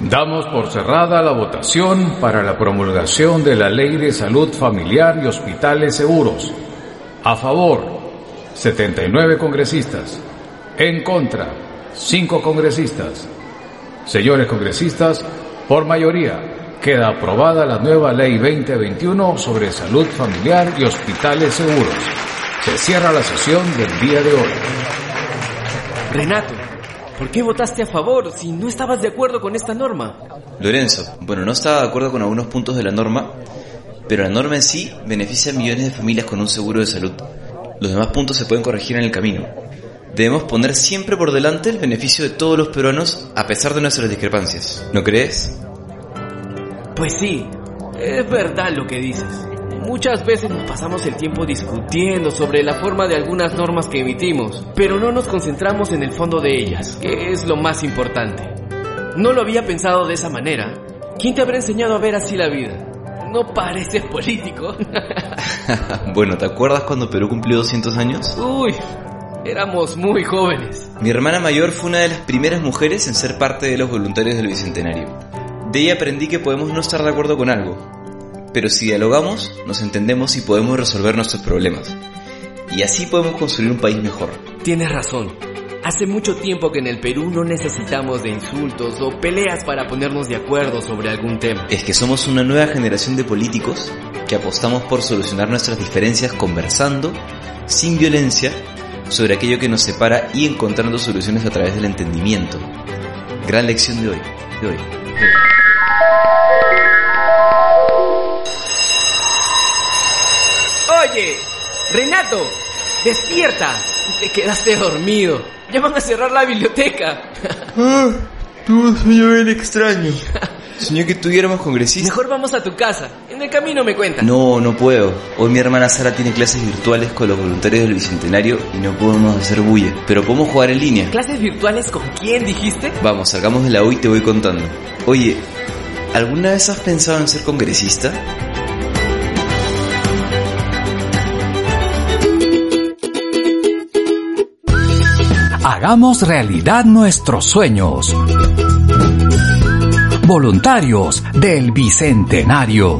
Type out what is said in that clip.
Damos por cerrada la votación para la promulgación de la Ley de Salud Familiar y Hospitales Seguros. A favor, 79 congresistas. En contra, 5 congresistas. Señores congresistas, por mayoría, queda aprobada la nueva Ley 2021 sobre salud familiar y hospitales seguros. Se cierra la sesión del día de hoy. Renato, ¿por qué votaste a favor si no estabas de acuerdo con esta norma? Lorenzo, bueno, no estaba de acuerdo con algunos puntos de la norma, pero la norma en sí beneficia a millones de familias con un seguro de salud. Los demás puntos se pueden corregir en el camino. Debemos poner siempre por delante el beneficio de todos los peruanos a pesar de nuestras discrepancias. ¿No crees? Pues sí, es verdad lo que dices. Muchas veces nos pasamos el tiempo discutiendo sobre la forma de algunas normas que emitimos, pero no nos concentramos en el fondo de ellas, que es lo más importante. No lo había pensado de esa manera. ¿Quién te habrá enseñado a ver así la vida? No pareces político. bueno, ¿te acuerdas cuando Perú cumplió 200 años? Uy, éramos muy jóvenes. Mi hermana mayor fue una de las primeras mujeres en ser parte de los voluntarios del Bicentenario. De ella aprendí que podemos no estar de acuerdo con algo, pero si dialogamos, nos entendemos y podemos resolver nuestros problemas. Y así podemos construir un país mejor. Tienes razón. Hace mucho tiempo que en el Perú no necesitamos de insultos o peleas para ponernos de acuerdo sobre algún tema. Es que somos una nueva generación de políticos que apostamos por solucionar nuestras diferencias conversando, sin violencia, sobre aquello que nos separa y encontrando soluciones a través del entendimiento. Gran lección de hoy. De hoy. De hoy. Oye, Renato, despierta. Te quedaste dormido. Ya van a cerrar la biblioteca. Ah, tuve un sueño bien extraño. Soñé que tuviéramos congresistas. Mejor vamos a tu casa. En el camino me cuentas. No, no puedo. Hoy mi hermana Sara tiene clases virtuales con los voluntarios del Bicentenario y no podemos hacer bulla. Pero podemos jugar en línea. ¿Clases virtuales con quién dijiste? Vamos, salgamos de la U y te voy contando. Oye, ¿alguna vez has pensado en ser congresista? Hagamos realidad nuestros sueños. Voluntarios del Bicentenario.